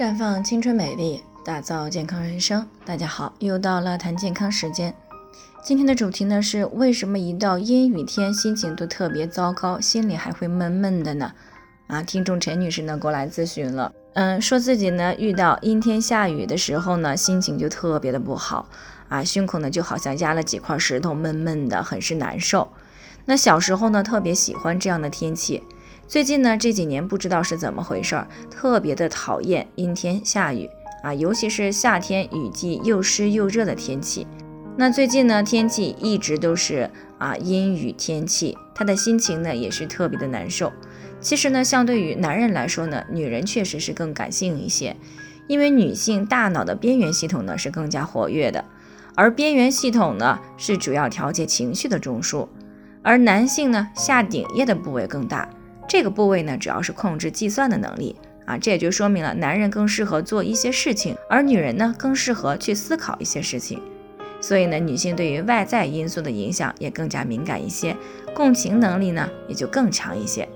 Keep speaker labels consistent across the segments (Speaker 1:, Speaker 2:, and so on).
Speaker 1: 绽放青春美丽，打造健康人生。大家好，又到了谈健康时间。今天的主题呢是为什么一到阴雨天心情都特别糟糕，心里还会闷闷的呢？啊，听众陈女士呢过来咨询了，嗯，说自己呢遇到阴天下雨的时候呢，心情就特别的不好，啊，胸口呢就好像压了几块石头，闷闷的，很是难受。那小时候呢特别喜欢这样的天气。最近呢，这几年不知道是怎么回事儿，特别的讨厌阴天下雨啊，尤其是夏天雨季又湿又热的天气。那最近呢，天气一直都是啊阴雨天气，他的心情呢也是特别的难受。其实呢，相对于男人来说呢，女人确实是更感性一些，因为女性大脑的边缘系统呢是更加活跃的，而边缘系统呢是主要调节情绪的中枢，而男性呢下顶叶的部位更大。这个部位呢，主要是控制计算的能力啊，这也就说明了男人更适合做一些事情，而女人呢更适合去思考一些事情。所以呢，女性对于外在因素的影响也更加敏感一些，共情能力呢也就更强一些。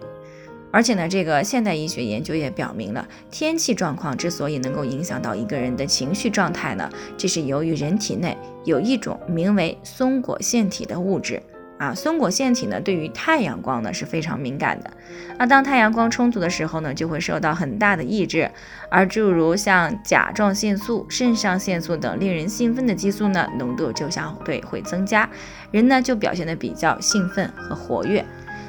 Speaker 1: 而且呢，这个现代医学研究也表明了，天气状况之所以能够影响到一个人的情绪状态呢，这是由于人体内有一种名为松果腺体的物质。啊，松果腺体呢，对于太阳光呢是非常敏感的。那当太阳光充足的时候呢，就会受到很大的抑制。而诸如像甲状腺素、肾上腺素等令人兴奋的激素呢，浓度就相对会增加，人呢就表现得比较兴奋和活跃。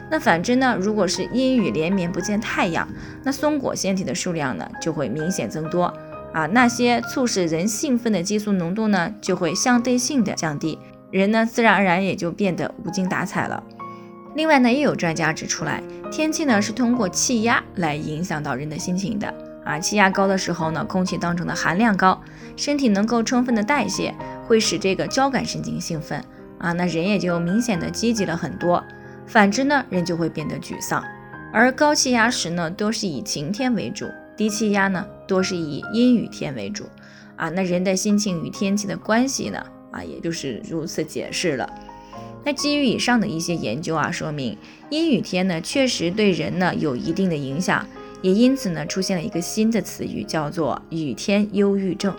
Speaker 1: 那反之呢，如果是阴雨连绵不见太阳，那松果腺体的数量呢就会明显增多。啊，那些促使人兴奋的激素浓度呢就会相对性的降低。人呢，自然而然也就变得无精打采了。另外呢，也有专家指出来，天气呢是通过气压来影响到人的心情的啊。气压高的时候呢，空气当中的含量高，身体能够充分的代谢，会使这个交感神经兴奋啊，那人也就明显的积极了很多。反之呢，人就会变得沮丧。而高气压时呢，多是以晴天为主；低气压呢，多是以阴雨天为主啊。那人的心情与天气的关系呢？啊，也就是如此解释了。那基于以上的一些研究啊，说明阴雨天呢确实对人呢有一定的影响，也因此呢出现了一个新的词语，叫做雨天忧郁症。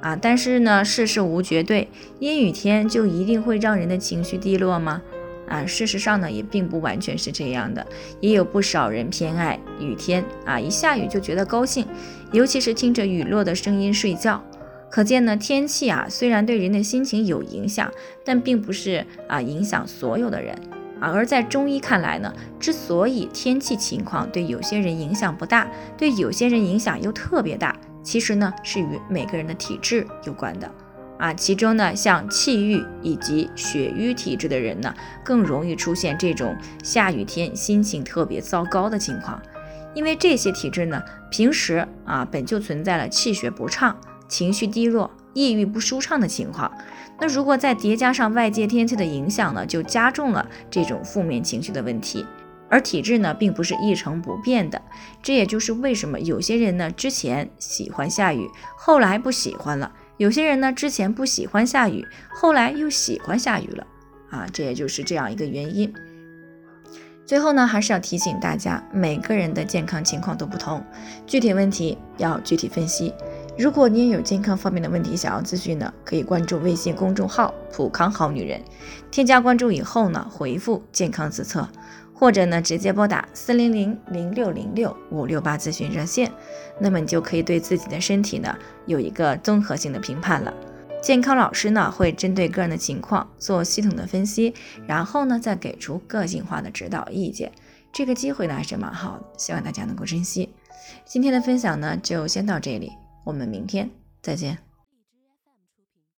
Speaker 1: 啊，但是呢世事无绝对，阴雨天就一定会让人的情绪低落吗？啊，事实上呢也并不完全是这样的，也有不少人偏爱雨天啊，一下雨就觉得高兴，尤其是听着雨落的声音睡觉。可见呢，天气啊虽然对人的心情有影响，但并不是啊影响所有的人啊。而在中医看来呢，之所以天气情况对有些人影响不大，对有些人影响又特别大，其实呢是与每个人的体质有关的啊。其中呢，像气郁以及血瘀体质的人呢，更容易出现这种下雨天心情特别糟糕的情况，因为这些体质呢，平时啊本就存在了气血不畅。情绪低落、抑郁不舒畅的情况，那如果再叠加上外界天气的影响呢，就加重了这种负面情绪的问题。而体质呢，并不是一成不变的，这也就是为什么有些人呢之前喜欢下雨，后来不喜欢了；有些人呢之前不喜欢下雨，后来又喜欢下雨了。啊，这也就是这样一个原因。最后呢，还是要提醒大家，每个人的健康情况都不同，具体问题要具体分析。如果你也有健康方面的问题想要咨询呢，可以关注微信公众号“普康好女人”，添加关注以后呢，回复“健康自测”，或者呢直接拨打四零零零六零六五六八咨询热线，那么你就可以对自己的身体呢有一个综合性的评判了。健康老师呢会针对个人的情况做系统的分析，然后呢再给出个性化的指导意见。这个机会呢还是蛮好的，希望大家能够珍惜。今天的分享呢就先到这里。我们明天再见。